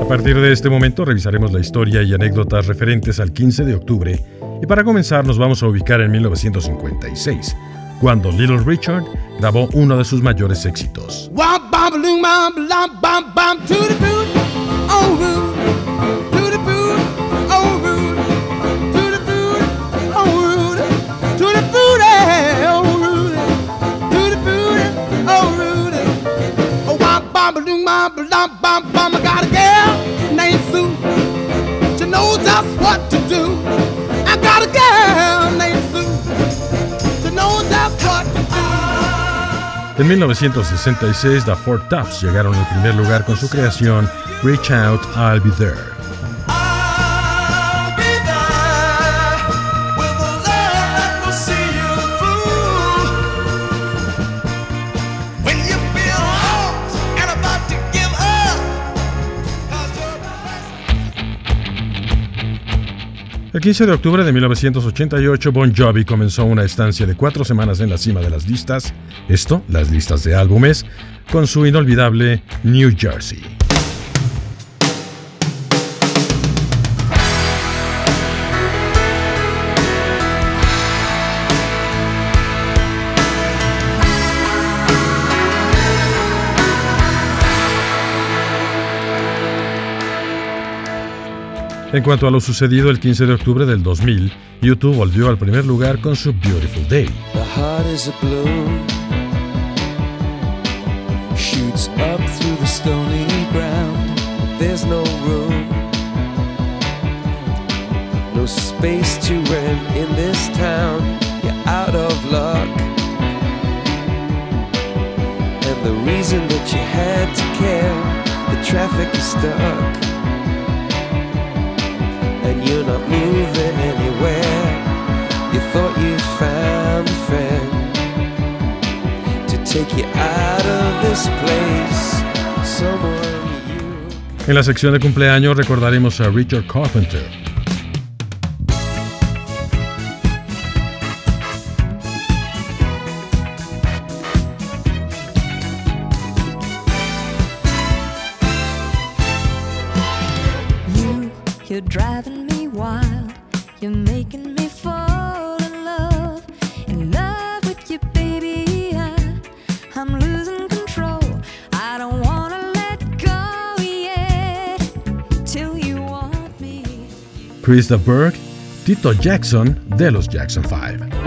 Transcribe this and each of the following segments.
A partir de este momento revisaremos la historia y anécdotas referentes al 15 de octubre y para comenzar nos vamos a ubicar en 1956, cuando Little Richard grabó uno de sus mayores éxitos. En 1966, The Four Tops llegaron al primer lugar con su creación Reach Out, I'll Be There. 15 de octubre de 1988, Bon Jovi comenzó una estancia de cuatro semanas en la cima de las listas, esto, las listas de álbumes, con su inolvidable New Jersey. En cuanto a lo sucedido el 15 de octubre del 2000, YouTube volvió al primer lugar con su Beautiful Day. There's no room, no space to rent in this town. You're out of luck. And the reason that you had to care, the traffic is stuck. And you're not moving anywhere. You thought you found a friend to take you out of this place. Someone you. En la sección de cumpleaños recordaremos a Richard Carpenter. Christoph Berg, Tito Jackson de los Jackson 5.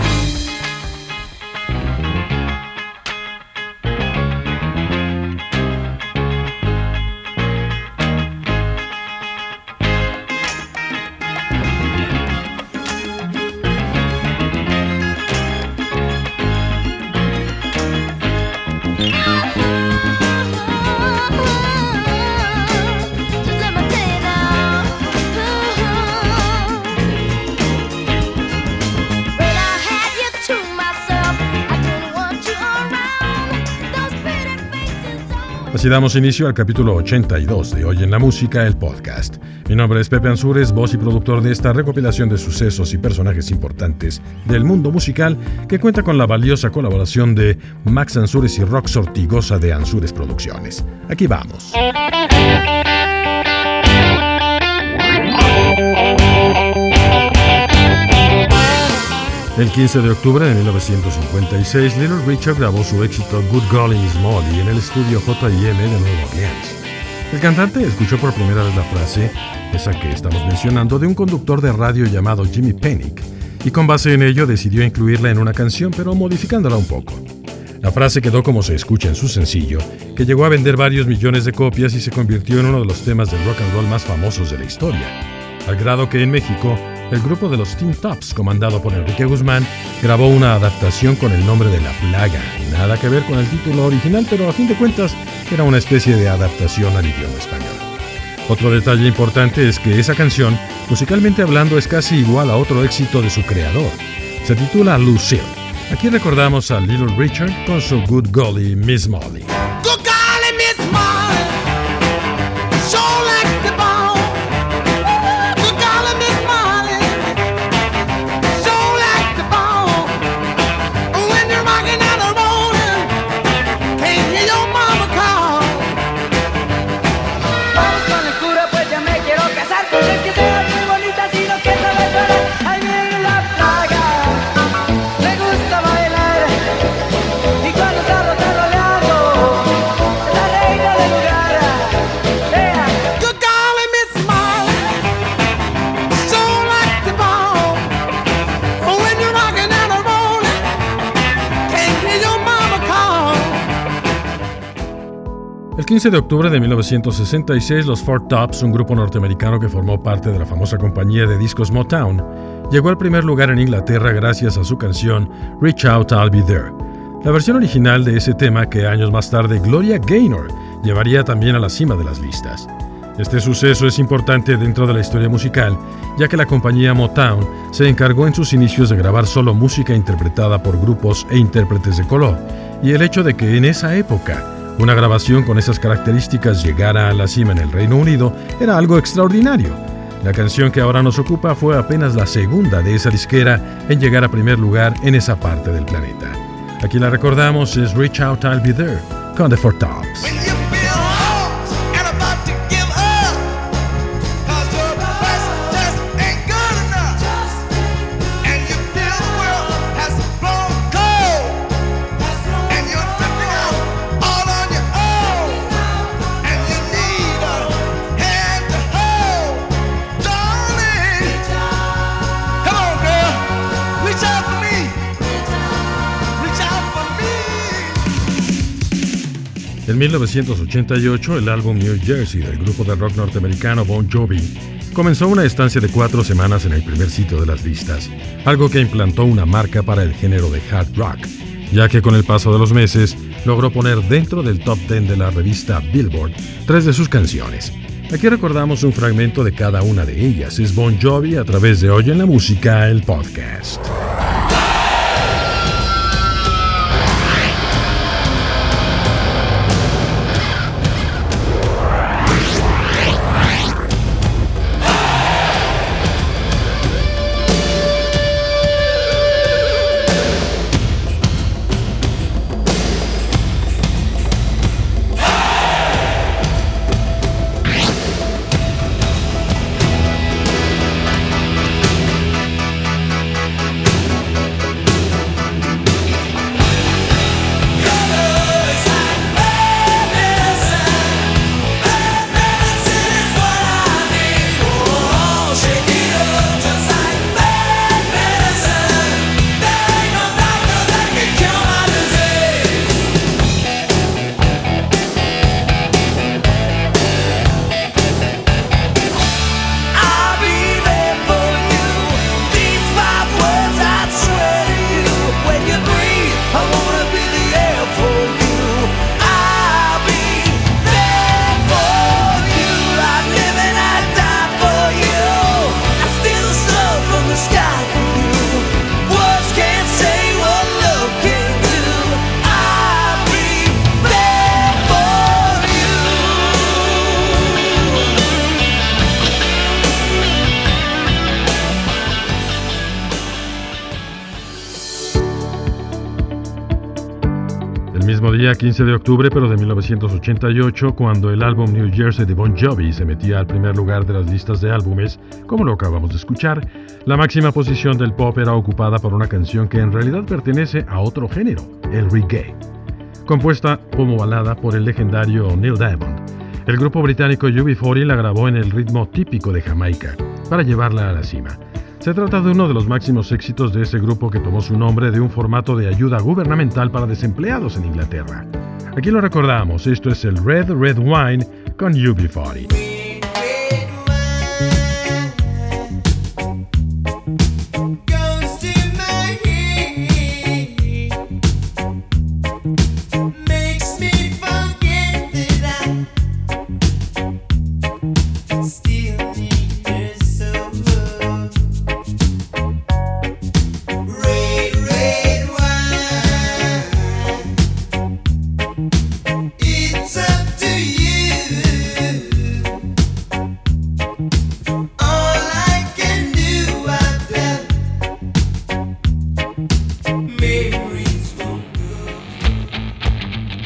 Así damos inicio al capítulo 82 de Hoy en la Música, el podcast. Mi nombre es Pepe Ansures, voz y productor de esta recopilación de sucesos y personajes importantes del mundo musical que cuenta con la valiosa colaboración de Max Ansures y Rox Ortigosa de Ansures Producciones. Aquí vamos. El 15 de octubre de 1956, Little Richard grabó su éxito Good Golly Miss Molly en el estudio J&M de Nueva Orleans. El cantante escuchó por primera vez la frase, esa que estamos mencionando, de un conductor de radio llamado Jimmy Penick, y con base en ello decidió incluirla en una canción, pero modificándola un poco. La frase quedó como se escucha en su sencillo, que llegó a vender varios millones de copias y se convirtió en uno de los temas de rock and roll más famosos de la historia, al grado que en México el grupo de los Teen Tops, comandado por Enrique Guzmán, grabó una adaptación con el nombre de La Plaga. Nada que ver con el título original, pero a fin de cuentas era una especie de adaptación al idioma español. Otro detalle importante es que esa canción, musicalmente hablando, es casi igual a otro éxito de su creador. Se titula Lucille. Aquí recordamos a Little Richard con su Good Golly Miss Molly. 15 de octubre de 1966, los Four Tops, un grupo norteamericano que formó parte de la famosa compañía de discos Motown, llegó al primer lugar en Inglaterra gracias a su canción Reach Out, I'll Be There. La versión original de ese tema que años más tarde Gloria Gaynor llevaría también a la cima de las listas. Este suceso es importante dentro de la historia musical, ya que la compañía Motown se encargó en sus inicios de grabar solo música interpretada por grupos e intérpretes de color, y el hecho de que en esa época una grabación con esas características llegara a la cima en el Reino Unido era algo extraordinario. La canción que ahora nos ocupa fue apenas la segunda de esa disquera en llegar a primer lugar en esa parte del planeta. Aquí la recordamos es Reach Out I'll Be There con The Four Tops. En 1988, el álbum New Jersey del grupo de rock norteamericano Bon Jovi comenzó una estancia de cuatro semanas en el primer sitio de las listas, algo que implantó una marca para el género de hard rock, ya que con el paso de los meses logró poner dentro del top 10 de la revista Billboard tres de sus canciones. Aquí recordamos un fragmento de cada una de ellas. Es Bon Jovi a través de Hoy en la Música, el podcast. Día, 15 de octubre, pero de 1988, cuando el álbum New Jersey de Bon Jovi se metía al primer lugar de las listas de álbumes, como lo acabamos de escuchar, la máxima posición del pop era ocupada por una canción que en realidad pertenece a otro género, el reggae. Compuesta como balada por el legendario Neil Diamond, el grupo británico UB40 la grabó en el ritmo típico de Jamaica, para llevarla a la cima. Se trata de uno de los máximos éxitos de ese grupo que tomó su nombre de un formato de ayuda gubernamental para desempleados en Inglaterra. Aquí lo recordamos, esto es el Red Red Wine con UB40.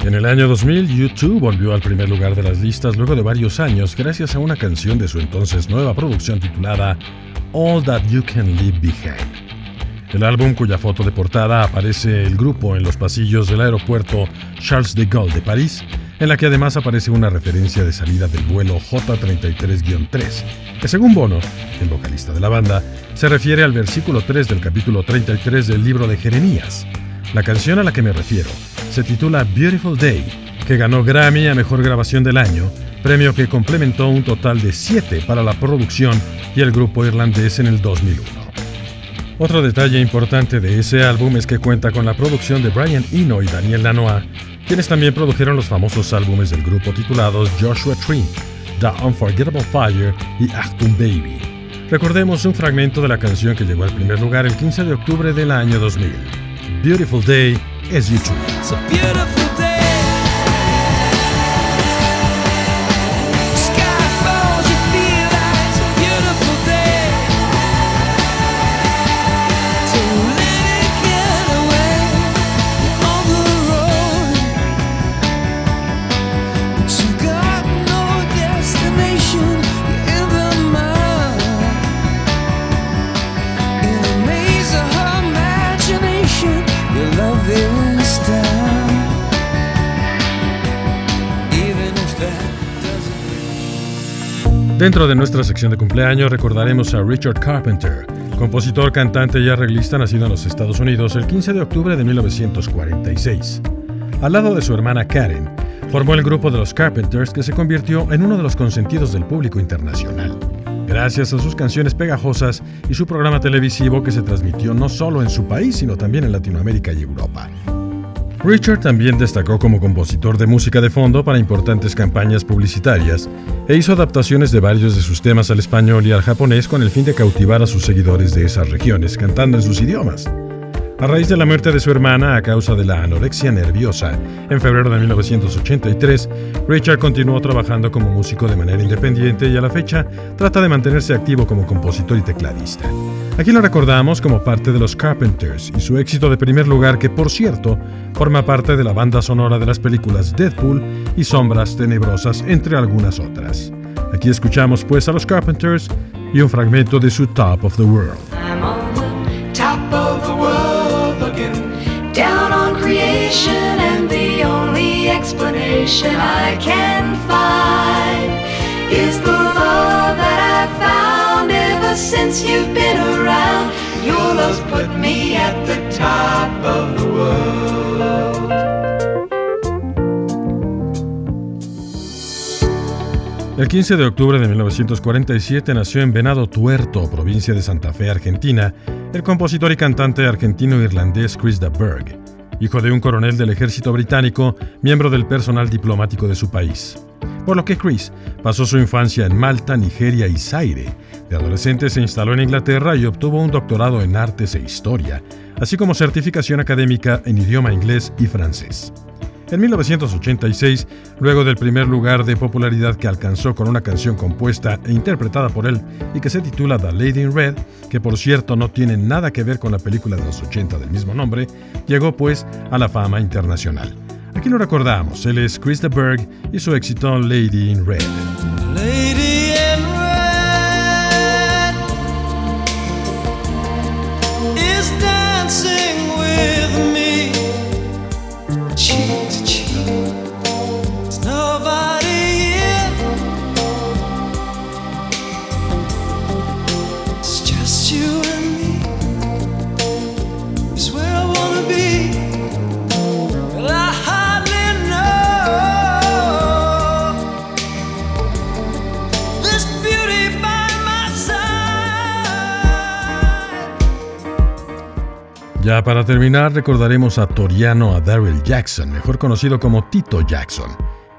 En el año 2000, YouTube volvió al primer lugar de las listas luego de varios años gracias a una canción de su entonces nueva producción titulada All That You Can Leave Behind. El álbum cuya foto de portada aparece el grupo en los pasillos del aeropuerto Charles de Gaulle de París, en la que además aparece una referencia de salida del vuelo J33-3, que según Bono, el vocalista de la banda, se refiere al versículo 3 del capítulo 33 del libro de Jeremías. La canción a la que me refiero se titula Beautiful Day, que ganó Grammy a Mejor Grabación del Año, premio que complementó un total de 7 para la producción y el grupo irlandés en el 2001. Otro detalle importante de ese álbum es que cuenta con la producción de Brian Eno y Daniel Lanois, quienes también produjeron los famosos álbumes del grupo titulados Joshua Tree, The Unforgettable Fire y Achtung Baby. Recordemos un fragmento de la canción que llegó al primer lugar el 15 de octubre del año 2000. Beautiful Day as you choose. Dentro de nuestra sección de cumpleaños recordaremos a Richard Carpenter, compositor, cantante y arreglista nacido en los Estados Unidos el 15 de octubre de 1946. Al lado de su hermana Karen, formó el grupo de los Carpenters que se convirtió en uno de los consentidos del público internacional, gracias a sus canciones pegajosas y su programa televisivo que se transmitió no solo en su país, sino también en Latinoamérica y Europa. Richard también destacó como compositor de música de fondo para importantes campañas publicitarias e hizo adaptaciones de varios de sus temas al español y al japonés con el fin de cautivar a sus seguidores de esas regiones, cantando en sus idiomas. A raíz de la muerte de su hermana a causa de la anorexia nerviosa, en febrero de 1983, Richard continuó trabajando como músico de manera independiente y a la fecha trata de mantenerse activo como compositor y tecladista. Aquí lo recordamos como parte de los Carpenters y su éxito de primer lugar que, por cierto, forma parte de la banda sonora de las películas Deadpool y Sombras Tenebrosas, entre algunas otras. Aquí escuchamos pues a los Carpenters y un fragmento de su Top of the World. creation, and the can since you've been around. Your love's put me at the top of the world. El 15 de octubre de 1947 nació en Venado Tuerto, provincia de Santa Fe, Argentina, el compositor y cantante argentino-irlandés Chris de Berg, hijo de un coronel del ejército británico, miembro del personal diplomático de su país. Por lo que Chris pasó su infancia en Malta, Nigeria y Zaire. De adolescente se instaló en Inglaterra y obtuvo un doctorado en artes e historia, así como certificación académica en idioma inglés y francés. En 1986, luego del primer lugar de popularidad que alcanzó con una canción compuesta e interpretada por él y que se titula The Lady in Red, que por cierto no tiene nada que ver con la película de los 80 del mismo nombre, llegó pues a la fama internacional. Aquí lo recordamos, él es Chris Berg y su éxito Lady in Red. Ya para terminar, recordaremos a Toriano a Daryl Jackson, mejor conocido como Tito Jackson,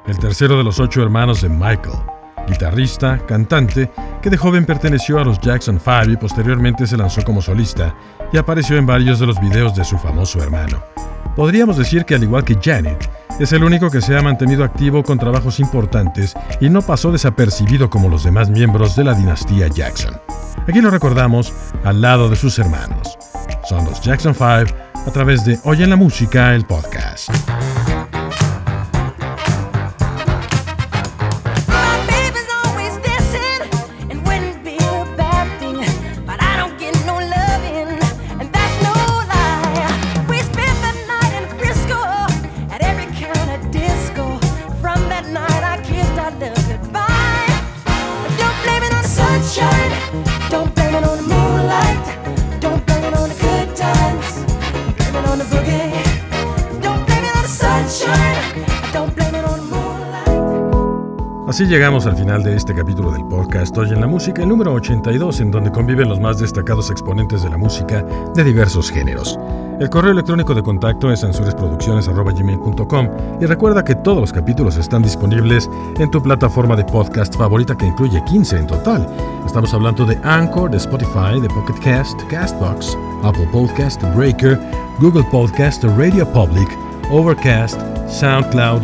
el tercero de los ocho hermanos de Michael, guitarrista, cantante, que de joven perteneció a los Jackson 5 y posteriormente se lanzó como solista y apareció en varios de los videos de su famoso hermano. Podríamos decir que al igual que Janet, es el único que se ha mantenido activo con trabajos importantes y no pasó desapercibido como los demás miembros de la dinastía Jackson. Aquí lo recordamos al lado de sus hermanos. Son los Jackson 5 a través de Oye la Música, el podcast. Así llegamos al final de este capítulo del podcast Hoy en la Música, el número 82, en donde conviven los más destacados exponentes de la música de diversos géneros. El correo electrónico de contacto es ansuresproducciones.com y recuerda que todos los capítulos están disponibles en tu plataforma de podcast favorita que incluye 15 en total. Estamos hablando de Anchor, de Spotify, de Pocketcast, Castbox, Apple Podcast, Breaker, Google Podcast, Radio Public, Overcast, SoundCloud,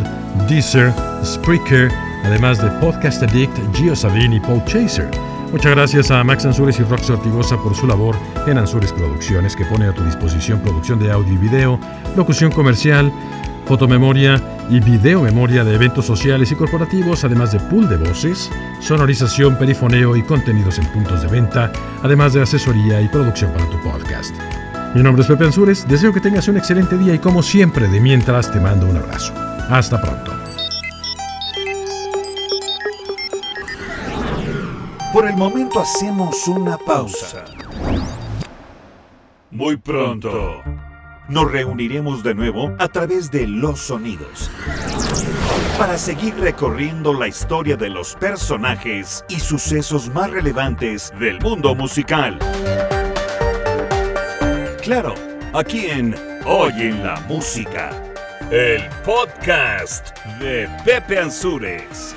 Deezer, Spreaker, además de Podcast Addict, Gio Sabine y Paul Chaser. Muchas gracias a Max Ansures y Roxy Ortigosa por su labor en Ansures Producciones, que pone a tu disposición producción de audio y video, locución comercial, fotomemoria y videomemoria de eventos sociales y corporativos, además de pool de voces, sonorización, perifoneo y contenidos en puntos de venta, además de asesoría y producción para tu podcast. Mi nombre es Pepe Ansures, deseo que tengas un excelente día y como siempre de mientras te mando un abrazo. Hasta pronto. Por el momento hacemos una pausa. Muy pronto nos reuniremos de nuevo a través de los sonidos para seguir recorriendo la historia de los personajes y sucesos más relevantes del mundo musical. Claro, aquí en Hoy en la Música, el podcast de Pepe Ansures.